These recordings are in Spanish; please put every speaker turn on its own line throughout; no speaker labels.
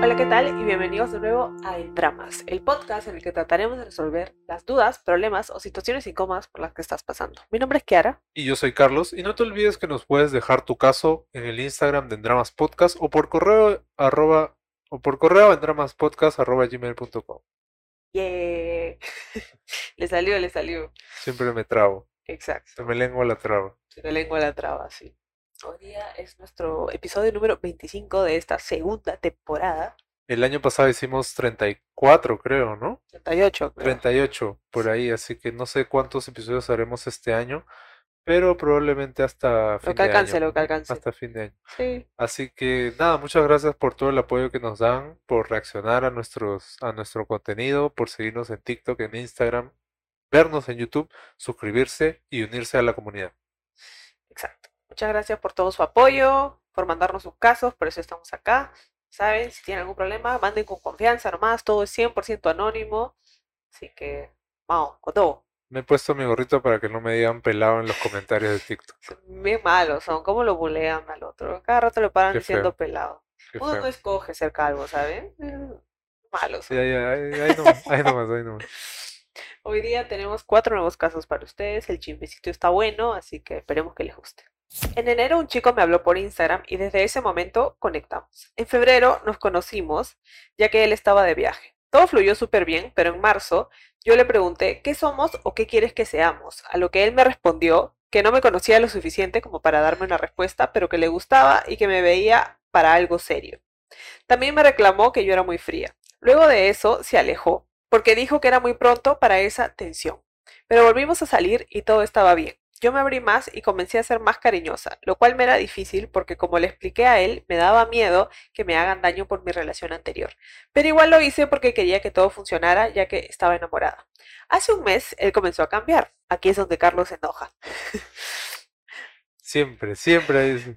Hola, ¿qué tal? Y bienvenidos de nuevo a En Dramas, el podcast en el que trataremos de resolver las dudas, problemas o situaciones incómodas por las que estás pasando. Mi nombre es Kiara.
Y yo soy Carlos, y no te olvides que nos puedes dejar tu caso en el Instagram de Endramas Podcast o por correo arroba o por correo en.
Yeah. le salió, le salió.
Siempre me trabo.
Exacto.
Se me lengua la traba.
Se me lengua la traba, sí. Hoy día es nuestro episodio número 25 de esta segunda temporada.
El año pasado hicimos 34, creo, ¿no?
38. creo.
38 por ahí, así que no sé cuántos episodios haremos este año, pero probablemente hasta fin
Lo que
de
alcance,
año.
lo que alcance.
Hasta fin de año.
Sí.
Así que nada, muchas gracias por todo el apoyo que nos dan, por reaccionar a nuestros, a nuestro contenido, por seguirnos en TikTok, en Instagram, vernos en YouTube, suscribirse y unirse a la comunidad.
Exacto. Muchas gracias por todo su apoyo, por mandarnos sus casos, por eso estamos acá. ¿Saben? Si tienen algún problema, manden con confianza nomás, todo es 100% anónimo. Así que, vamos, con todo.
Me he puesto mi gorrito para que no me digan pelado en los comentarios de TikTok.
Bien malos, son como lo bulean al otro. Cada rato lo paran
Qué
diciendo
feo.
pelado.
Qué
Uno no escoge ser calvo, ¿saben? Eh, Malos.
Sí, ahí, ahí- ahí nomás, ahí nomás, ahí nomás.
Hoy día tenemos cuatro nuevos casos para ustedes. El chismecito está bueno, así que esperemos que les guste. En enero un chico me habló por Instagram y desde ese momento conectamos. En febrero nos conocimos ya que él estaba de viaje. Todo fluyó súper bien, pero en marzo yo le pregunté qué somos o qué quieres que seamos, a lo que él me respondió que no me conocía lo suficiente como para darme una respuesta, pero que le gustaba y que me veía para algo serio. También me reclamó que yo era muy fría. Luego de eso se alejó, porque dijo que era muy pronto para esa tensión. Pero volvimos a salir y todo estaba bien. Yo me abrí más y comencé a ser más cariñosa, lo cual me era difícil porque como le expliqué a él, me daba miedo que me hagan daño por mi relación anterior. Pero igual lo hice porque quería que todo funcionara ya que estaba enamorada. Hace un mes él comenzó a cambiar. Aquí es donde Carlos se enoja.
Siempre, siempre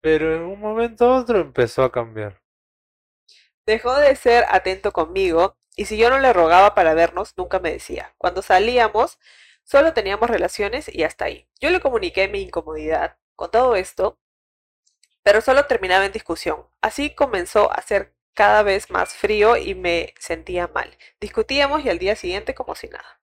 Pero en un momento u otro empezó a cambiar.
Dejó de ser atento conmigo y si yo no le rogaba para vernos, nunca me decía. Cuando salíamos, solo teníamos relaciones y hasta ahí. Yo le comuniqué mi incomodidad con todo esto, pero solo terminaba en discusión. Así comenzó a ser cada vez más frío y me sentía mal. Discutíamos y al día siguiente como si nada.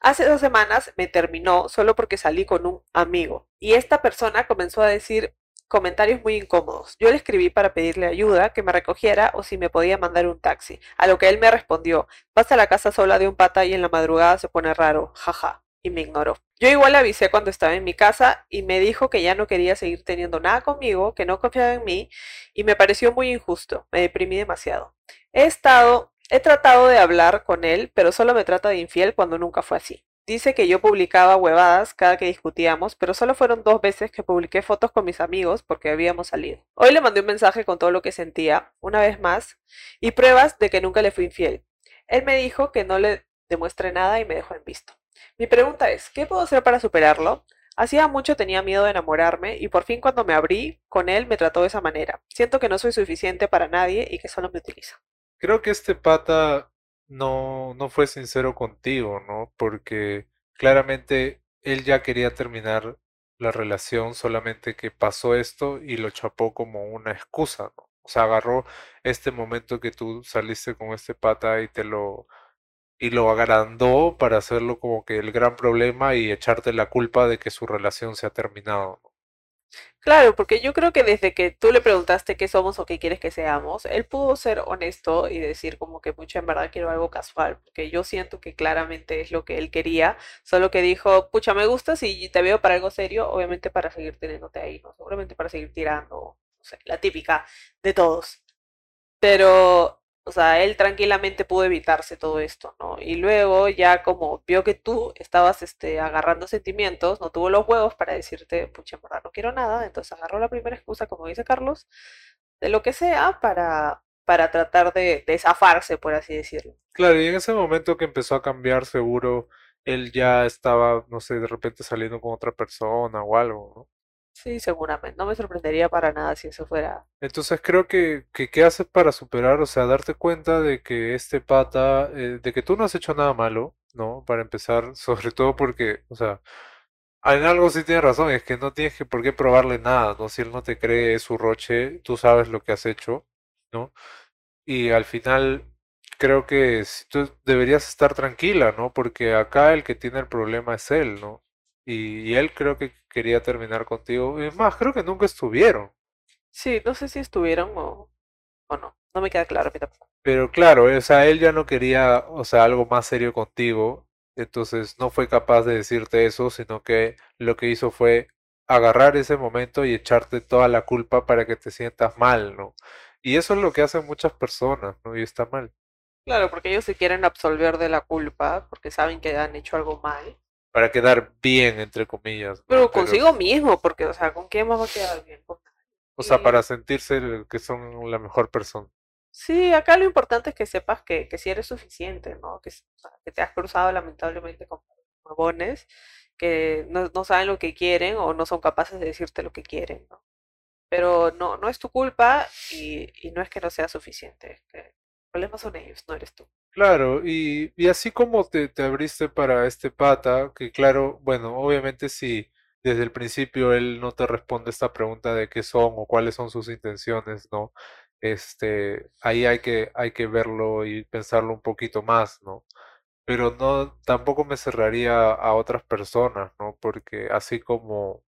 Hace dos semanas me terminó solo porque salí con un amigo y esta persona comenzó a decir comentarios muy incómodos. Yo le escribí para pedirle ayuda, que me recogiera o si me podía mandar un taxi, a lo que él me respondió, vas a la casa sola de un pata y en la madrugada se pone raro, jaja, y me ignoró. Yo igual le avisé cuando estaba en mi casa y me dijo que ya no quería seguir teniendo nada conmigo, que no confiaba en mí y me pareció muy injusto, me deprimí demasiado. He estado, he tratado de hablar con él, pero solo me trata de infiel cuando nunca fue así. Dice que yo publicaba huevadas cada que discutíamos, pero solo fueron dos veces que publiqué fotos con mis amigos porque habíamos salido. Hoy le mandé un mensaje con todo lo que sentía, una vez más, y pruebas de que nunca le fui infiel. Él me dijo que no le demuestre nada y me dejó en visto. Mi pregunta es, ¿qué puedo hacer para superarlo? Hacía mucho tenía miedo de enamorarme y por fin cuando me abrí con él me trató de esa manera. Siento que no soy suficiente para nadie y que solo me utiliza.
Creo que este pata no, no fue sincero contigo, ¿no? Porque claramente él ya quería terminar la relación, solamente que pasó esto y lo chapó como una excusa, ¿no? O sea, agarró este momento que tú saliste con este pata y te lo y lo agrandó para hacerlo como que el gran problema y echarte la culpa de que su relación se ha terminado, ¿no?
Claro, porque yo creo que desde que tú le preguntaste qué somos o qué quieres que seamos, él pudo ser honesto y decir como que mucho en verdad quiero algo casual, porque yo siento que claramente es lo que él quería, solo que dijo, pucha, me gustas y te veo para algo serio, obviamente para seguir teniéndote ahí, ¿no? Seguramente para seguir tirando, no sé, la típica de todos. Pero, o sea, él tranquilamente pudo evitarse todo esto, ¿no? Y luego ya como vio que tú estabas este, agarrando sentimientos, no tuvo los huevos para decirte, pucha, verdad no quiero nada, entonces agarró la primera excusa, como dice Carlos, de lo que sea para, para tratar de, de zafarse, por así decirlo.
Claro, y en ese momento que empezó a cambiar, seguro él ya estaba, no sé, de repente saliendo con otra persona o algo, ¿no?
Sí, seguramente. No me sorprendería para nada si eso fuera.
Entonces creo que, que ¿qué haces para superar? O sea, darte cuenta de que este pata, eh, de que tú no has hecho nada malo, ¿no? Para empezar, sobre todo porque, o sea, En algo sí tienes razón, es que no tienes que por qué probarle nada, ¿no? Si él no te cree, es su roche, tú sabes lo que has hecho, ¿no? Y al final creo que tú deberías estar tranquila, ¿no? Porque acá el que tiene el problema es él, ¿no? Y, y él creo que quería terminar contigo. Es más, creo que nunca estuvieron.
Sí, no sé si estuvieron o, o no. No me queda claro a mí tampoco.
Pero claro, o sea, él ya no quería, o sea, algo más serio contigo, entonces no fue capaz de decirte eso, sino que lo que hizo fue agarrar ese momento y echarte toda la culpa para que te sientas mal, ¿no? Y eso es lo que hacen muchas personas, ¿no? Y está mal.
Claro, porque ellos se quieren absolver de la culpa, porque saben que han hecho algo mal.
Para quedar bien, entre comillas, ¿no?
Pero
Pero,
consigo mismo, porque, o sea, ¿con quién más va a quedar bien? Con
o sea, para sentirse el- que son la mejor persona.
Sí, acá lo importante es que sepas que, que sí eres suficiente, ¿no? Que, o sea, que te has cruzado lamentablemente con huevones que no, no saben lo que quieren o no son capaces de decirte lo que quieren, ¿no? Pero no, no es tu culpa y, y no es que no sea suficiente, es que problemas son ellos, no eres tú.
Claro, y, y así como te, te abriste para este pata, que claro, bueno, obviamente si desde el principio él no te responde esta pregunta de qué son o cuáles son sus intenciones, ¿no? Este, ahí hay que, hay que verlo y pensarlo un poquito más, ¿no? Pero no, tampoco me cerraría a otras personas, ¿no? Porque así como,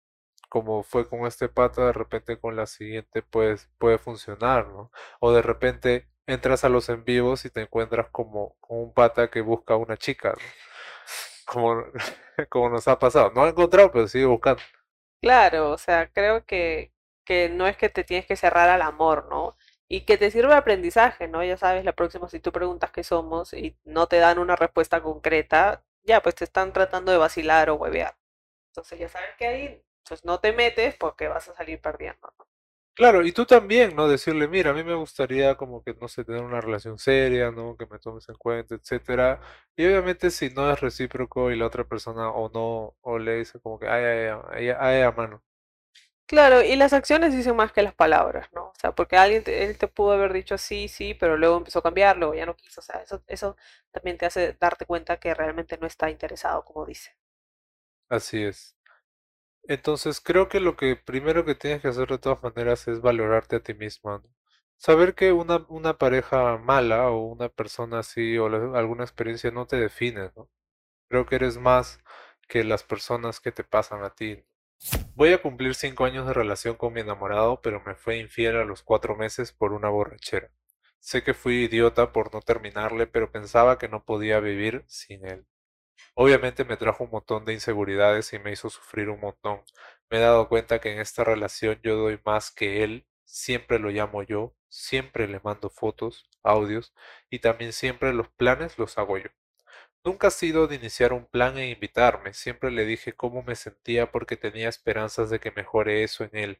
como fue con este pata, de repente con la siguiente pues puede funcionar, ¿no? O de repente entras a los en vivos y te encuentras como un pata que busca a una chica, ¿no? Como, como nos ha pasado. No ha encontrado, pero sigue buscando.
Claro, o sea, creo que, que no es que te tienes que cerrar al amor, ¿no? Y que te sirva de aprendizaje, ¿no? Ya sabes, la próxima, si tú preguntas qué somos y no te dan una respuesta concreta, ya, pues te están tratando de vacilar o huevear. Entonces ya sabes que ahí, pues no te metes porque vas a salir perdiendo, ¿no?
Claro, y tú también, ¿no? Decirle, mira, a mí me gustaría como que, no sé, tener una relación seria, ¿no? Que me tomes en cuenta, etcétera. Y obviamente si no es recíproco y la otra persona o no, o le dice como que, ay, ay, ay, ay, ay, a mano.
Claro, y las acciones dicen más que las palabras, ¿no? O sea, porque alguien te, él te pudo haber dicho sí, sí, pero luego empezó a cambiar, luego ya no quiso. O sea, eso, eso también te hace darte cuenta que realmente no está interesado, como dice.
Así es. Entonces creo que lo que primero que tienes que hacer de todas maneras es valorarte a ti misma, ¿no? Saber que una, pareja mala o una persona así o alguna experiencia no te define, ¿no? Creo que eres más que las personas que te pasan a ti. Voy a cumplir cinco años de relación con mi enamorado, pero me fue infiel a los cuatro meses por una borrachera. Sé que fui idiota por no terminarle, pero pensaba que no podía vivir sin él. Obviamente me trajo un montón de inseguridades y me hizo sufrir un montón. Me he dado cuenta que en esta relación yo doy más que él, siempre lo llamo yo, siempre le mando fotos, audios y también siempre los planes los hago yo. Nunca ha sido de iniciar un plan e invitarme, siempre le dije cómo me sentía porque tenía esperanzas de que mejore eso en él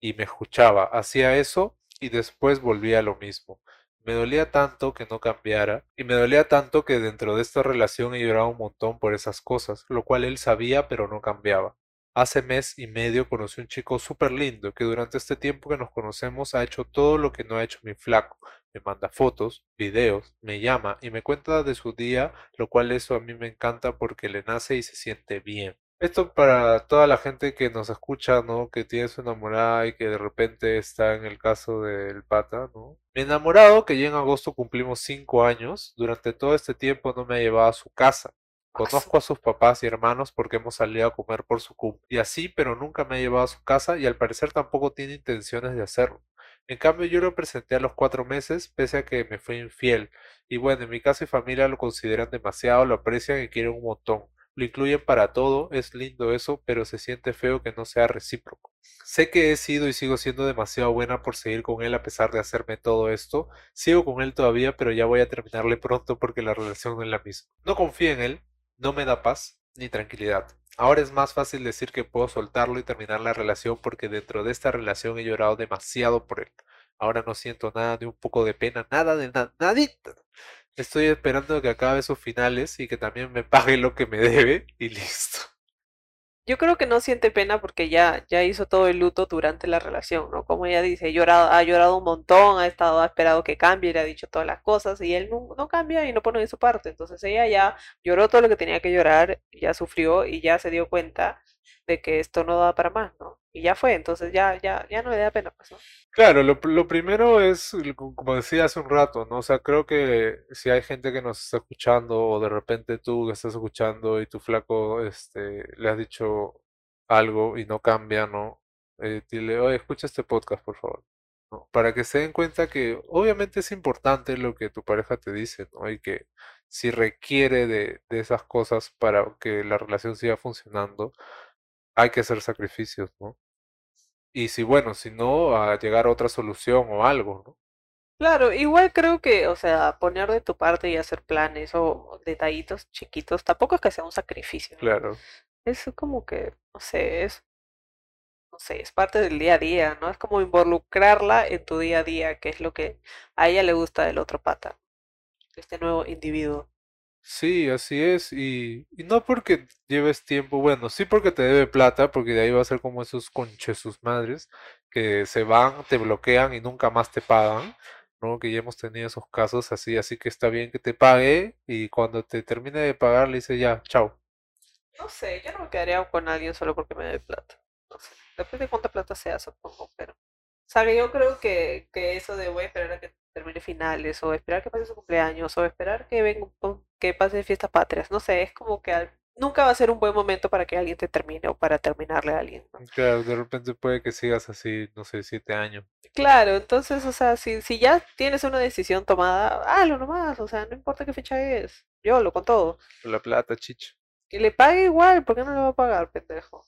y me escuchaba, hacía eso y después volvía a lo mismo. Me dolía tanto que no cambiara y me dolía tanto que dentro de esta relación he llorado un montón por esas cosas, lo cual él sabía pero no cambiaba. Hace mes y medio conocí un chico súper lindo que durante este tiempo que nos conocemos ha hecho todo lo que no ha hecho mi flaco. Me manda fotos, videos, me llama y me cuenta de su día, lo cual eso a mí me encanta porque le nace y se siente bien. Esto para toda la gente que nos escucha, ¿no? Que tiene su enamorada y que de repente está en el caso del pata, ¿no? Enamorado, que ya en agosto cumplimos cinco años, durante todo este tiempo no me ha llevado a su casa.
Asu.
Conozco a sus papás y hermanos porque hemos salido a comer por su cumple. Y así, pero nunca me ha llevado a su casa y al parecer tampoco tiene intenciones de hacerlo. En cambio, yo lo presenté a los cuatro meses, pese a que me fue infiel. Y bueno, en mi casa y familia lo consideran demasiado, lo aprecian y quieren un montón. Lo incluyen para todo, es lindo eso, pero se siente feo que no sea recíproco. Sé que he sido y sigo siendo demasiado buena por seguir con él a pesar de hacerme todo esto. Sigo con él todavía, pero ya voy a terminarle pronto porque la relación no es la misma. No confío en él, no me da paz ni tranquilidad. Ahora es más fácil decir que puedo soltarlo y terminar la relación porque dentro de esta relación he llorado demasiado por él. Ahora no siento nada, ni un poco de pena, nada de nada, nadita. Estoy esperando que acabe sus finales y que también me pague lo que me debe y listo.
Yo creo que no siente pena porque ya, ya hizo todo el luto durante la relación, ¿no? Como ella dice, ha llorado un montón, ha estado, ha esperado que cambie, le ha dicho todas las cosas y él no, no cambia y no pone de su parte. Entonces ella ya lloró todo lo que tenía que llorar, ya sufrió y ya se dio cuenta de que esto no da para más, ¿no? Y ya fue, entonces ya, ya, ya no le da pena, pues, ¿no?
Claro, lo, lo primero es, como decía hace un rato, ¿no? O sea, creo que si hay gente que nos está escuchando o de repente tú que estás escuchando y tu flaco, este, le has dicho algo y no cambia, ¿no? Eh, dile, oye, escucha este podcast, por favor, ¿no? Para que se den cuenta que obviamente es importante lo que tu pareja te dice, ¿no? Y que si requiere de, de esas cosas para que la relación siga funcionando, hay que hacer sacrificios, ¿no? Y si, bueno, si no, a llegar a otra solución o algo, ¿no?
Claro, igual creo que, o sea, poner de tu parte y hacer planes o detallitos chiquitos, tampoco es que sea un sacrificio, ¿no?
Claro.
Es como que, no sé, es, no sé, es parte del día a día, ¿no? Es como involucrarla en tu día a día, que es lo que a ella le gusta del otro pata, este nuevo individuo.
Sí, así es. Y, y no porque lleves tiempo, bueno, sí porque te debe plata, porque de ahí va a ser como esos conches sus madres, que se van, te bloquean y nunca más te pagan, ¿no? Que ya hemos tenido esos casos así, así que está bien que te pague y cuando te termine de pagar le dice ya, chao.
No sé, yo no me quedaría con alguien solo porque me dé plata. No sé, depende de cuánta plata sea, supongo, pero... O sea, yo creo que, que eso de voy a esperar a que termine finales, o esperar que pase su cumpleaños, o esperar que venga, un- que pase fiestas patrias, no sé, es como que al- nunca va a ser un buen momento para que alguien te termine o para terminarle a alguien, ¿no?
Claro, de repente puede que sigas así, no sé, siete años.
Claro, entonces, o sea, si, si ya tienes una decisión tomada, hazlo nomás, o sea, no importa qué fecha es, yo lo con todo.
La plata, chicha.
Que le pague igual, ¿por qué no le va a pagar, pendejo?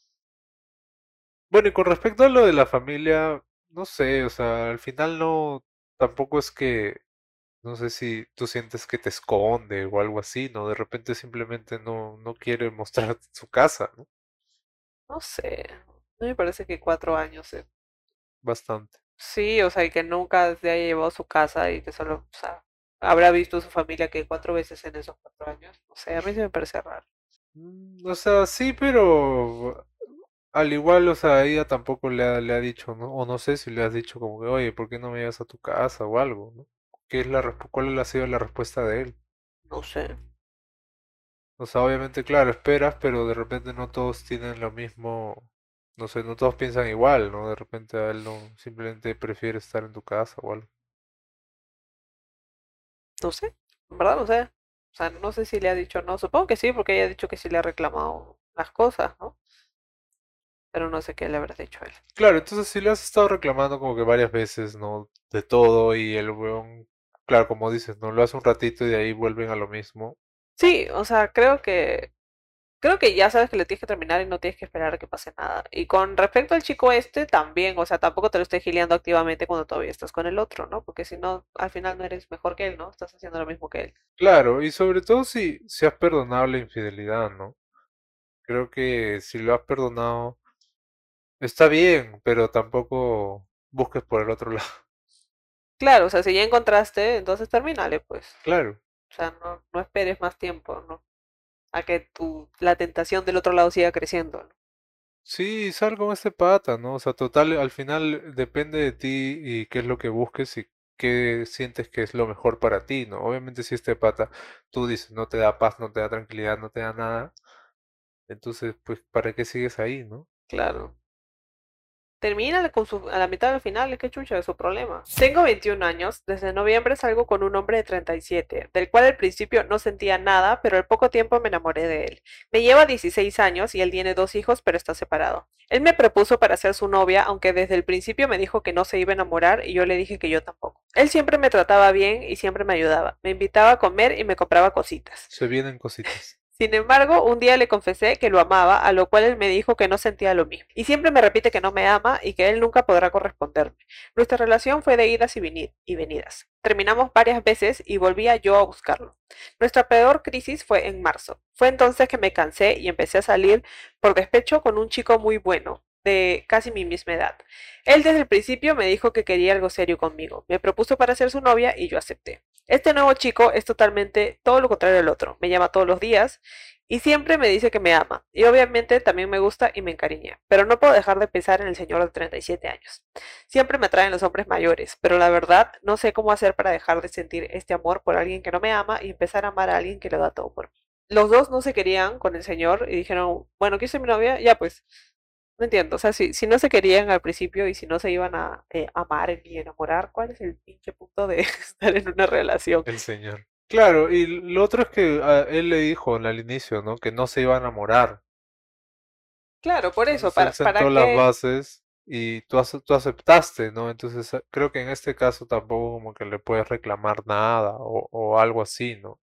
Bueno, y con respecto a lo de la familia, no sé, o sea, al final no, tampoco es que, no sé si tú sientes que te esconde o algo así, ¿no? De repente simplemente no, no quiere mostrar su casa, ¿no?
No sé, no me parece que cuatro años, eh,
Bastante.
Sí, o sea, y que nunca se haya llevado a su casa y que solo, o sea, habrá visto a su familia que cuatro veces en esos cuatro años. No sé, a mí sí me parece raro.
Mm, O sea, sí, pero al igual, o sea, ella tampoco le ha, le ha dicho, ¿no? O no sé si le has dicho como que, oye, ¿por qué no me llevas a tu casa o algo, ¿no? ¿Qué es la, cuál ha sido la respuesta de él?
No sé.
O sea, obviamente, claro, esperas, pero de repente no todos tienen lo mismo, no sé, no todos piensan igual, ¿no? De repente a él no, simplemente prefiere estar en tu casa o algo.
No sé, en verdad no sé. O sea, no sé si le ha dicho no. Supongo que sí, porque ella ha dicho que sí le ha reclamado las cosas, ¿no? Pero no sé qué le habrá dicho a él.
Claro, entonces si le has estado reclamando como que varias veces, ¿no? De todo y el weón, claro, como dices, ¿no? Lo hace un ratito y de ahí vuelven a lo mismo.
Sí, o sea, creo que creo que ya sabes que le tienes que terminar y no tienes que esperar a que pase nada. Y con respecto al chico este, también, o sea, tampoco te lo estés gileando activamente cuando todavía estás con el otro, ¿no? Porque si no, al final no eres mejor que él, ¿no? Estás haciendo lo mismo que él.
Claro, y sobre todo si, si has perdonado la infidelidad, ¿no? Creo que si lo has perdonado, está bien, pero tampoco busques por el otro lado.
Claro, o sea, si ya encontraste, entonces termínale, pues.
Claro.
O sea, no, no esperes más tiempo, ¿no? A que tu, la tentación del otro lado siga creciendo, ¿no?
Sí, sal con este pata, ¿no? O sea, total, al final depende de ti y qué es lo que busques y qué sientes que es lo mejor para ti, ¿no? Obviamente si este pata, tú dices, no te da paz, no te da tranquilidad, no te da nada, entonces, pues, ¿para qué sigues ahí, no?
Claro. Termínale con su, a la mitad del final, qué chucha es su problema. Tengo 21 años, desde noviembre salgo con un hombre de 37, del cual al principio no sentía nada, pero al poco tiempo me enamoré de él. Me lleva 16 años y él tiene dos hijos, pero está separado. Él me propuso para ser su novia, aunque desde el principio me dijo que no se iba a enamorar y yo le dije que yo tampoco. Él siempre me trataba bien y siempre me ayudaba. Me invitaba a comer y me compraba cositas.
Se vienen cositas.
Sin embargo, un día le confesé que lo amaba, a lo cual él me dijo que no sentía lo mismo. Y siempre me repite que no me ama y que él nunca podrá corresponderme. Nuestra relación fue de idas y, veni- y venidas. Terminamos varias veces y volvía yo a buscarlo. Nuestra peor crisis fue en marzo. Fue entonces que me cansé y empecé a salir por despecho con un chico muy bueno, de casi mi misma edad. Él desde el principio me dijo que quería algo serio conmigo. Me propuso para ser su novia y yo acepté. Este nuevo chico es totalmente todo lo contrario del otro. Me llama todos los días y siempre me dice que me ama. Y obviamente también me gusta y me encariñé. Pero no puedo dejar de pensar en el señor de 37 años. Siempre me atraen los hombres mayores, pero la verdad no sé cómo hacer para dejar de sentir este amor por alguien que no me ama y empezar a amar a alguien que lo da todo por mí. los dos no se querían con el señor y dijeron, bueno, ¿quieres ser mi novia? Ya pues, no entiendo, o sea, si, si no se querían al principio y si no se iban a eh, amar ni enamorar, ¿cuál es el pinche punto de estar en una relación?
El señor. Claro, y lo otro es que a él le dijo al inicio, ¿no? Que no se iba a enamorar.
Claro, por eso,
Entonces
¿para, para
sentó las bases y tú, tú aceptaste, ¿no? Entonces a- creo que en este caso tampoco como que le puedes reclamar nada o, o algo así, ¿no?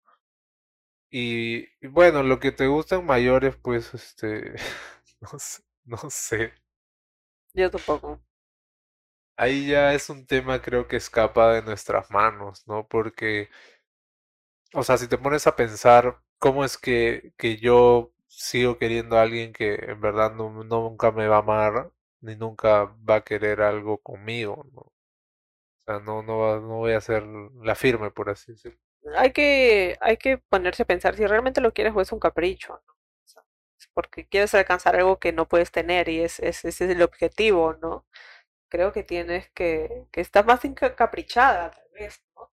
Y, y bueno, lo que te gustan mayores, pues, este, no sé, no sé.
Yo tampoco.
Ahí ya es un tema creo que escapa de nuestras manos, ¿no? Porque, o sea, si te pones a pensar cómo es que, que yo sigo queriendo a alguien que en verdad no, no- nunca me va a amar ni nunca va a querer algo conmigo, ¿no? O sea, no, no, va- no voy a ser la firme, por así decirlo.
Hay que, hay que ponerse a pensar si realmente lo quieres o es un capricho, ¿no? Porque quieres alcanzar algo que no puedes tener y es, es- ese es el objetivo, ¿no? Creo que tienes que, que estás más encaprichada, tal vez, ¿no?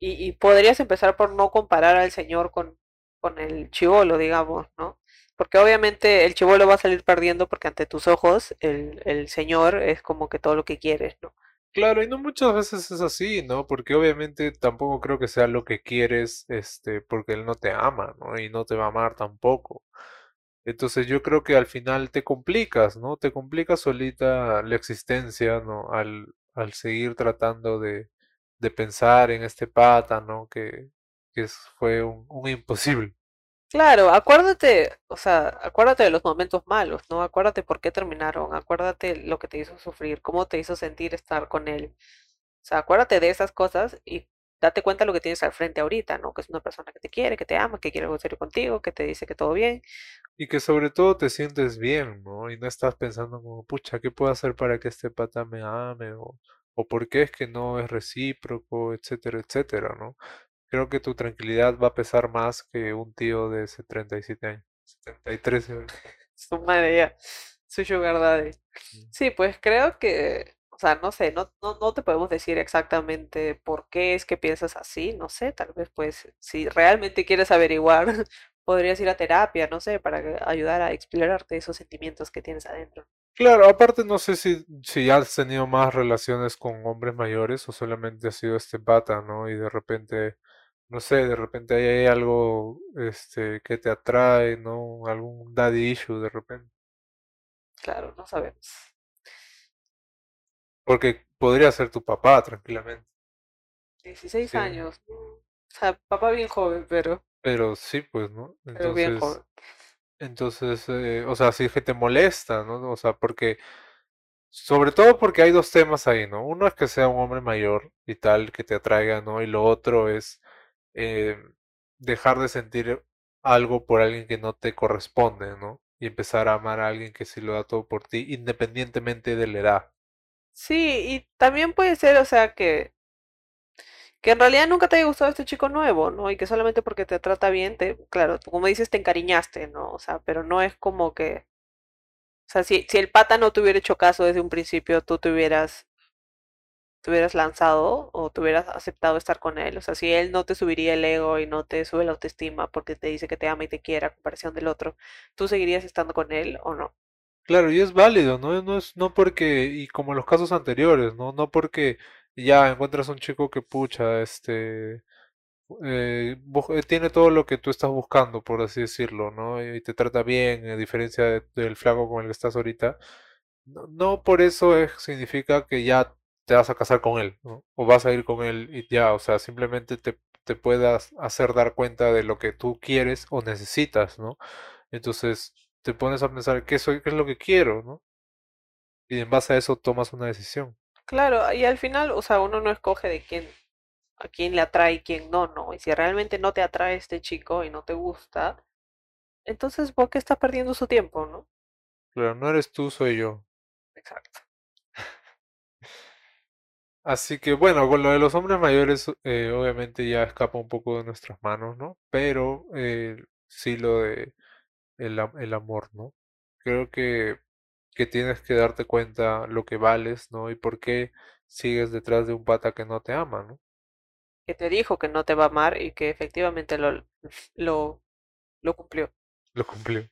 Y, y podrías empezar por no comparar al señor con, con el chivolo, digamos, ¿no? Porque obviamente el chivolo va a salir perdiendo porque ante tus ojos el, el señor es como que todo lo que quieres, ¿no?
Claro, y no muchas veces es así, ¿no? Porque obviamente tampoco creo que sea lo que quieres, este, porque él no te ama, ¿no? Y no te va a amar tampoco. Entonces yo creo que al final te complicas, ¿no? Te complicas solita la existencia, ¿no? Al, al seguir tratando de, de pensar en este pata, ¿no? Que, que fue un, un imposible.
Claro, acuérdate, o sea, acuérdate de los momentos malos, ¿no? Acuérdate por qué terminaron, acuérdate lo que te hizo sufrir, cómo te hizo sentir estar con él. O sea, acuérdate de esas cosas y date cuenta de lo que tienes al frente ahorita, ¿no? Que es una persona que te quiere, que te ama, que quiere algo serio contigo, que te dice que todo bien.
Y que sobre todo te sientes bien, ¿no? Y no estás pensando como, pucha, ¿qué puedo hacer para que este pata me ame? O, o por qué es que no es recíproco, etcétera, etcétera, ¿no? Creo que tu tranquilidad va a pesar más que un tío de ese 37 años, 73 años.
Su madre ya, su sugar daddy. Sí, pues creo que, o sea, no sé, no, no, no te podemos decir exactamente por qué es que piensas así, no sé, tal vez pues si realmente quieres averiguar, podrías ir a terapia, no sé, para ayudar a explorarte esos sentimientos que tienes adentro.
Claro, aparte no sé si, si has tenido más relaciones con hombres mayores o solamente ha sido este pata, ¿no? Y de repente, no sé, de repente ahí hay algo este, que te atrae, ¿no? Algún daddy issue de repente.
Claro, no sabemos.
Porque podría ser tu papá tranquilamente.
16
Sí,
años, o sea, papá bien joven, pero,
pero sí, pues, ¿no?
pero bien
Entonces,
joven.
entonces, eh, o sea, sí es que te molesta, ¿no? O sea, porque, sobre todo porque hay dos temas ahí, ¿no? Uno es que sea un hombre mayor y tal, que te atraiga, ¿no? Y lo otro es eh, dejar de sentir algo por alguien que no te corresponde, ¿no? Y empezar a amar a alguien que sí lo da todo por ti, independientemente de la edad.
Sí, y también puede ser, o sea, que, que en realidad nunca te haya gustado este chico nuevo, ¿no? Y que solamente porque te trata bien, te, claro, como dices, te encariñaste, ¿no? O sea, pero no es como que, o sea, si, si el pata no te hubiera hecho caso desde un principio, tú te hubieras, te hubieras lanzado o te hubieras aceptado estar con él. O sea, si él no te subiría el ego y no te sube la autoestima porque te dice que te ama y te quiere a comparación del otro, ¿tú seguirías estando con él o no?
Claro, y es válido, ¿no? No es, no porque, y como en los casos anteriores, ¿no? No porque ya encuentras un chico que pucha, este, eh, eh, tiene todo lo que tú estás buscando, por así decirlo, ¿no? Y te trata bien, a diferencia de- del flaco con el que estás ahorita. No, por eso es- significa que ya te vas a casar con él, ¿no? O vas a ir con él y ya, o sea, simplemente te, te puedas hacer dar cuenta de lo que tú quieres o necesitas, ¿no? Entonces te pones a pensar qué soy, qué es lo que quiero, ¿no? Y en base a eso tomas una decisión.
Claro, y al final, o sea, uno no escoge de quién, a quién le atrae y quién no, ¿no? Y si realmente no te atrae este chico y no te gusta, entonces, ¿por qué estás perdiendo su tiempo, no?
Pero no eres tú, soy yo.
Exacto.
Así que bueno, con lo de los hombres mayores, eh, obviamente ya escapa un poco de nuestras manos, ¿no? Pero eh, sí lo de el, am- el amor, ¿no? Creo que, que tienes que darte cuenta lo que vales, ¿no? Y por qué sigues detrás de un pata que no te ama, ¿no?
Que te dijo que no te va a amar y que efectivamente lo, lo Lo cumplió.
Lo cumplió.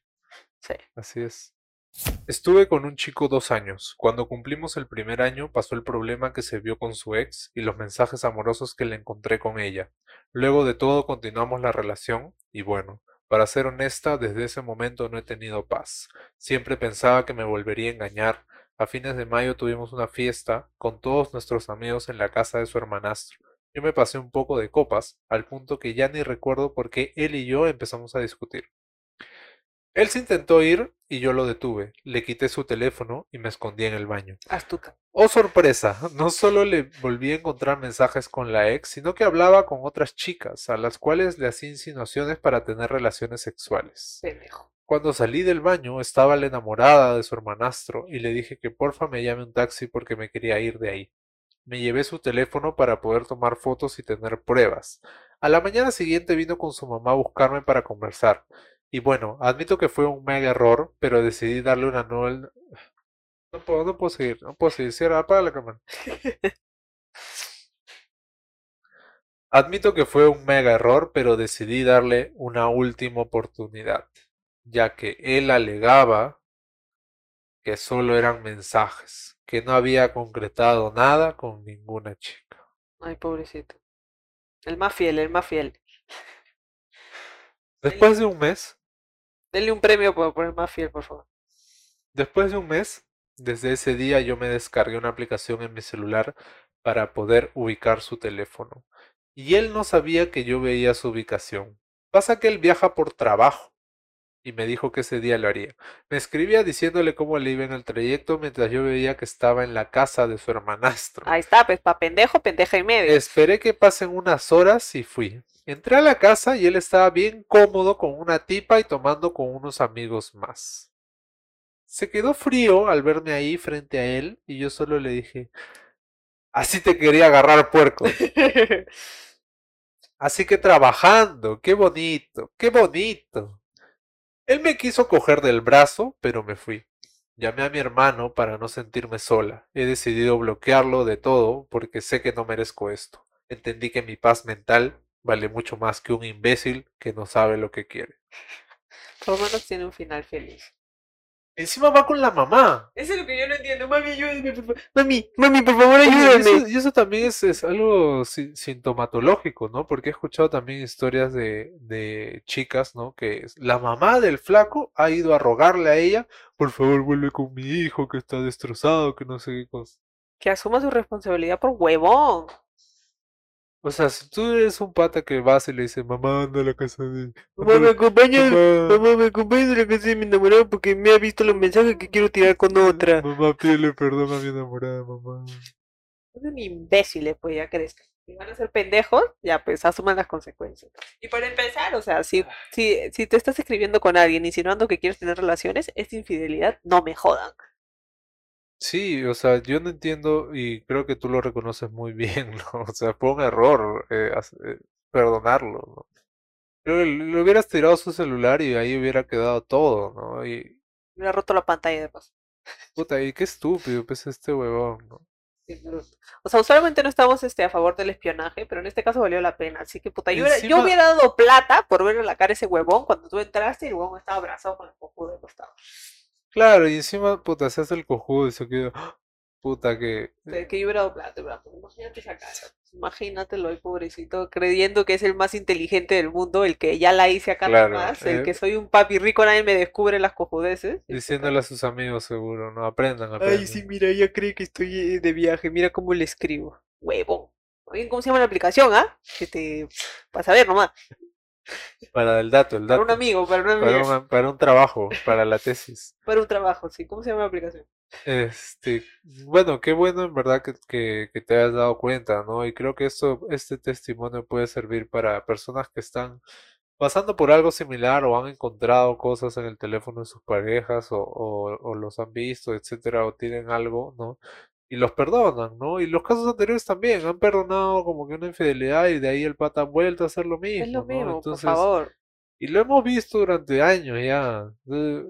Sí.
Así es. Estuve con un chico dos años. Cuando cumplimos el primer año pasó el problema que se vio con su ex y los mensajes amorosos que le encontré con ella. Luego de todo continuamos la relación y bueno, para ser honesta, desde ese momento no he tenido paz. Siempre pensaba que me volvería a engañar. A fines de mayo tuvimos una fiesta con todos nuestros amigos en la casa de su hermanastro. Yo me pasé un poco de copas, al punto que ya ni recuerdo por qué él y yo empezamos a discutir. Él se intentó ir y yo lo detuve. Le quité su teléfono y me escondí en el baño.
Astuta.
Oh sorpresa, no solo le volví a encontrar mensajes con la ex, sino que hablaba con otras chicas, a las cuales le hacía insinuaciones para tener relaciones sexuales.
Pendejo.
Cuando salí del baño estaba la enamorada de su hermanastro y le dije que porfa me llame un taxi porque me quería ir de ahí. Me llevé su teléfono para poder tomar fotos y tener pruebas. A la mañana siguiente vino con su mamá a buscarme para conversar. Y bueno, admito que fue un mega error, pero decidí darle una nueva... No puedo, no puedo seguir, no puedo seguir. Cierra, apaga la cámara. Admito que fue un mega error, pero decidí darle una última oportunidad, ya que él alegaba que solo eran mensajes, que no había concretado nada con ninguna chica.
Ay, pobrecito. El más fiel, el más fiel.
Después de un mes,
Denle un premio por, el más fiel, por favor.
después de un mes, desde ese día yo me descargué una aplicación en mi celular para poder ubicar su teléfono. Y él no sabía que yo veía su ubicación. Pasa que él viaja por trabajo y me dijo que ese día lo haría. Me escribía diciéndole cómo le iba en el trayecto mientras yo veía que estaba en la casa de su hermanastro.
Ahí está, pues pa' pendejo, pendeja y medio.
Esperé que pasen unas horas y fui. Entré a la casa y él estaba bien cómodo con una tipa y tomando con unos amigos más. Se quedó frío al verme ahí frente a él y yo solo le dije, así te quería agarrar puerco. Así que trabajando, qué bonito, qué bonito. Él me quiso coger del brazo, pero me fui. Llamé a mi hermano para no sentirme sola. He decidido bloquearlo de todo porque sé que no merezco esto. Entendí que mi paz mental vale mucho más que un imbécil que no sabe lo que quiere.
Por lo menos tiene un final feliz.
Encima va con la mamá.
Eso es lo que yo no entiendo. Mami, ayúdame, por favor. Mami, mami, por favor,
y
ayúdame.
eso, y eso también es, es algo si- sintomatológico, ¿no? Porque he escuchado también historias de, de chicas, ¿no? Que la mamá del flaco ha ido a rogarle a ella, por favor, vuelve con mi hijo que está destrozado, que no sé qué cosa.
Que asuma su responsabilidad por huevón.
O sea, si tú eres un pata que vas y le dices, mamá, anda a la casa de...
Mamá, me
a-
acompaña.
mamá,
Mamá, me acompaña a la casa de mi enamorado porque me ha visto los mensajes que quiero tirar con otra.
Mamá, pídele perdón a mi enamorada, mamá.
Son imbéciles, pues ya crezcan. Si van a ser pendejos, ya pues asuman las consecuencias. Y para empezar, o sea, si, si, si te estás escribiendo con alguien insinuando que quieres tener relaciones, es infidelidad, no me jodan.
Sí, o sea, yo no entiendo y creo que tú lo reconoces muy bien, ¿no? O sea, fue un error eh, hace- eh, perdonarlo, ¿no? Creo que le hubieras tirado su celular y ahí hubiera quedado todo, ¿no? Y,
Me ha roto la pantalla de paso.
puta, y qué estúpido, pues este huevón, ¿no?
Sí. O sea, usualmente no estamos este, a favor del espionaje, pero en este caso valió la pena. Así que, puta, yo, hubiera- yo
Encima-
hubiera dado plata por verle la cara a ese huevón cuando tú entraste y el huevón estaba abrazado con el cojudo de costado.
Claro, y encima, puta, se hace el cojudo y se queda, ¡ah! puta, que...
Que, que yo hubiera dado plata, imagínate esa cara. Imagínatelo ahí, pobrecito, creyendo que es el más inteligente del mundo, el que ya la hice acá
Claro,
nomás, el
eh.
que soy un papi rico, nadie me descubre las cojudeces.
Diciéndole a sus amigos seguro, ¿no? Aprendan, aprendan.
Ay, sí, mira, ella cree que estoy eh, de viaje, mira cómo le escribo. Huevo. ¿cómo se llama la aplicación, ah? Que te... Para saber nomás.
Para el dato, el
Para
dato.
un amigo, para un amigo.
Para para un trabajo, para la tesis.
Para un trabajo, sí. ¿Cómo se llama la aplicación?
Este, bueno, qué bueno en verdad que, que, que te hayas dado cuenta, ¿no? Y creo que esto, este testimonio puede servir para personas que están pasando por algo similar o han encontrado cosas en el teléfono de sus parejas o, o, o los han visto, etcétera, o tienen algo, ¿no? Y los perdonan, ¿no? Y los casos anteriores también han perdonado como que una infidelidad y de ahí el pata ha vuelto a hacer lo mismo,
Es lo
¿no?
mismo, por
Entonces,
favor.
y lo hemos visto durante años ya.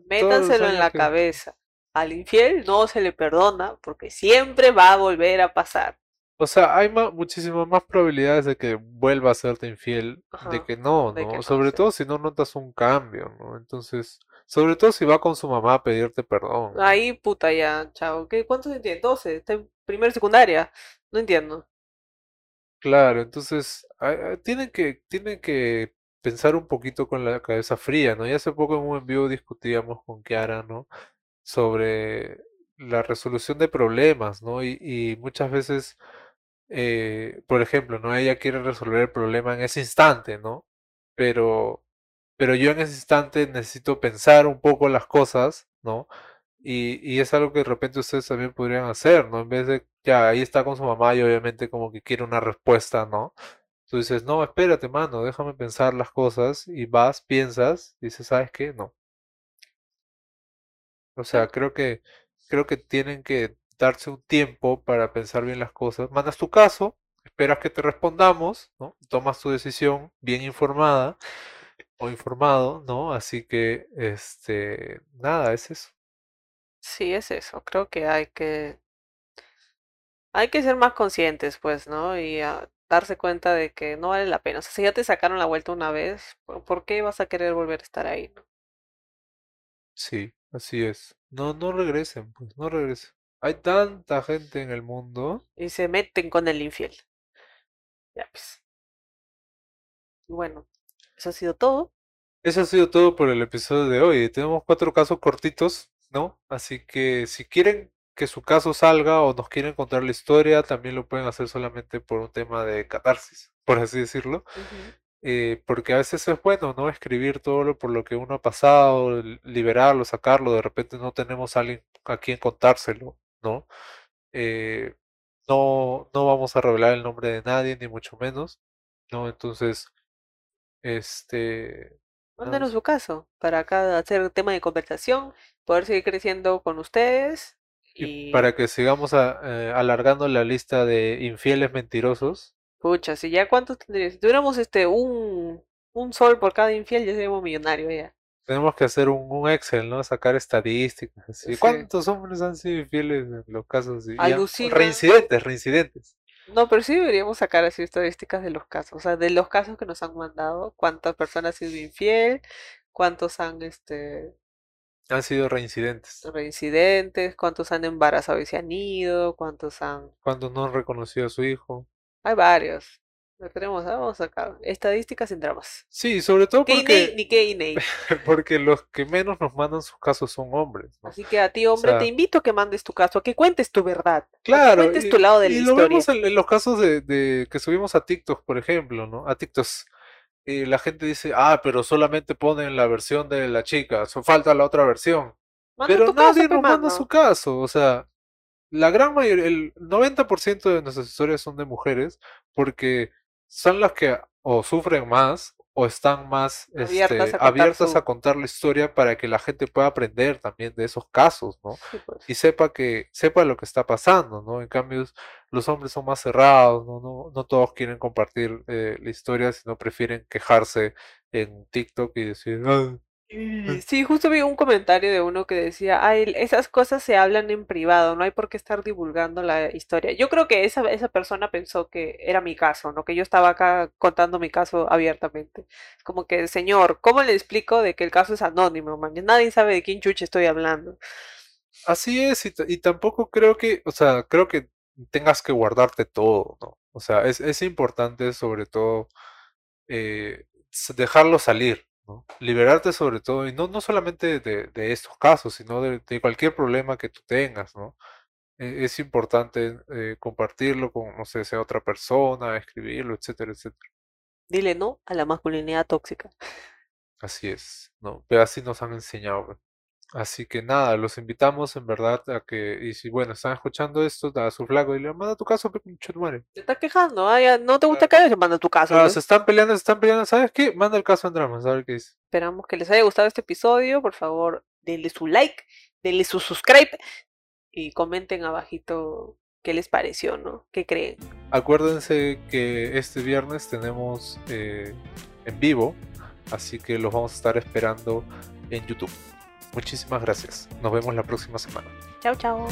Métanselo en la
que-
cabeza. Al infiel no se le perdona porque siempre va a volver a pasar.
O sea, hay ma- muchísimas más probabilidades de que vuelva a serte infiel de que no,
que
¿no?
no,
Sobre
sí.
todo si no notas un cambio, ¿no? Entonces, sobre todo si va con su mamá a pedirte perdón.
Ahí, puta, ya, chao. ¿Qué, cuántos entiendes? 12, está en primera secundaria. No entiendo.
Claro, entonces ah, ah, tienen que, tienen que pensar un poquito con la cabeza fría, ¿no? Y hace poco en un en vivo discutíamos con Kiara, ¿no? Sobre la resolución de problemas, ¿no? Y, y muchas veces, eh, por ejemplo, ¿no? Ella quiere resolver el problema en ese instante, ¿no? Pero, pero yo en ese instante necesito pensar un poco las cosas, ¿no? Y, y es algo que de repente ustedes también podrían hacer, ¿no? En vez de, ya, ahí está con su mamá y obviamente como que quiere una respuesta, ¿no? Tú dices, no, espérate, mano, déjame pensar las cosas y vas, piensas, dices, ¿sabes qué? No. O sea, creo que, creo que tienen que darse un tiempo para pensar bien las cosas. Mandas tu caso, esperas que te respondamos, ¿no? Tomas tu decisión bien informada o informado, ¿no? Así que, este, nada, es eso.
Sí, es eso. Creo que hay que, hay que ser más conscientes, pues, ¿no? Y ah, darse cuenta de que no vale la pena. O sea, si ya te sacaron la vuelta una vez, ¿por por qué vas a querer volver a estar ahí, no?
Sí, así es. No, no regresen, pues, no regresen. Hay tanta gente en el mundo.
Y se meten con el infiel. Ya, pues. Bueno, eso ha sido todo.
Eso ha sido todo por el episodio de hoy. Tenemos cuatro casos cortitos, ¿no? Así que si quieren que su caso salga o nos quieren contar la historia, también lo pueden hacer solamente por un tema de catarsis, por así decirlo. Eh, porque a veces es bueno, ¿no? Escribir todo lo por lo que uno ha pasado, li- liberarlo, sacarlo. De repente no tenemos a alguien a quien contárselo, ¿no? Eh, no, no vamos a revelar el nombre de nadie, ni mucho menos, ¿no? Entonces, este,
Mándanos su caso para acá hacer tema de conversación, poder seguir creciendo con ustedes
Y
y
para que sigamos a- eh, alargando la lista de infieles mentirosos,
pucha, si ya cuántos tendrías, si tuviéramos este un un sol por cada infiel, ya seríamos millonarios ya.
tenemos que hacer un, un Excel, ¿no? Sacar estadísticas, así.
Sí.
¿Cuántos hombres han sido infieles en los casos?
Alucina.
reincidentes, reincidentes.
No, pero sí deberíamos sacar así estadísticas de los casos, o sea, de los casos que nos han mandado, cuántas personas han sido infiel, cuántos han este
Han sido reincidentes.
reincidentes, cuántos han embarazado y se han ido, cuántos han
Cuando no han reconocido a su hijo.
Hay varios. Lo tenemos, ah, vamos a sacar. Estadísticas sin dramas.
Sí, sobre todo porque,
ni gay Ney.
porque los que menos nos mandan sus casos son hombres, ¿no?
Así que a ti,
O
hombre, te invito a que mandes tu caso, a que cuentes tu verdad, a que
claro,
cuentes tu lado de la
y lo vemos en, en los casos de, de que subimos a TikTok, por ejemplo, ¿no? A TikToks. Y la gente dice, ah, pero solamente ponen la versión de la chica, so- falta la otra versión.
Manda
Pero
caso,
nadie nos manda su caso, o sea, la gran mayoría, el 90% de nuestras historias son de mujeres porque son las que o sufren más o están más
Abiertas
este,
a contar
abiertas a contar la historia para que la gente pueda aprender también de esos casos, ¿no?
Sí, pues.
Y sepa que, sepa lo que está pasando, ¿no? En cambio, los hombres son más cerrados, ¿no? No, no todos quieren compartir eh, la historia, sino prefieren quejarse en TikTok y decir, "Ah,
Sí, justo vi un comentario de uno que decía, ay, esas cosas se hablan en privado, no hay por qué estar divulgando la historia. Yo creo que esa, esa persona pensó que era mi caso, ¿no? Que yo estaba acá contando mi caso abiertamente. Como que, señor, ¿cómo le explico de que el caso es anónimo, man? Nadie sabe de quién chuche estoy hablando.
Así es, y, y tampoco creo que, o sea, creo que tengas que guardarte todo, ¿no? O sea, es, es importante sobre todo eh, dejarlo salir, ¿no? Liberarte sobre todo, y no, no solamente de, de estos casos, sino de, de cualquier problema que tú tengas, ¿no? E- Es importante eh, compartirlo con, no sé, sea otra persona, escribirlo, etcétera, etcétera.
Dile no a la masculinidad tóxica.
Así es, ¿no? Pero así nos han enseñado. Así que nada, los invitamos en verdad a que, y si bueno, están escuchando esto, a su flaco y le manda tu caso, madre.
Te estás quejando, ah, ya no te gusta
Claro.
que se manda tu caso,
Ah,
¿no?
se están peleando, se están peleando, ¿sabes qué? Manda el caso en dramas, a ver qué dice.
Esperamos que les haya gustado este episodio. Por favor, denle su like, denle su subscribe y comenten abajito qué les pareció, ¿no? ¿Qué creen?
Acuérdense que este viernes tenemos eh, en vivo, así que los vamos a estar esperando en YouTube. Muchísimas gracias. Nos vemos la próxima semana.
Chao, chao.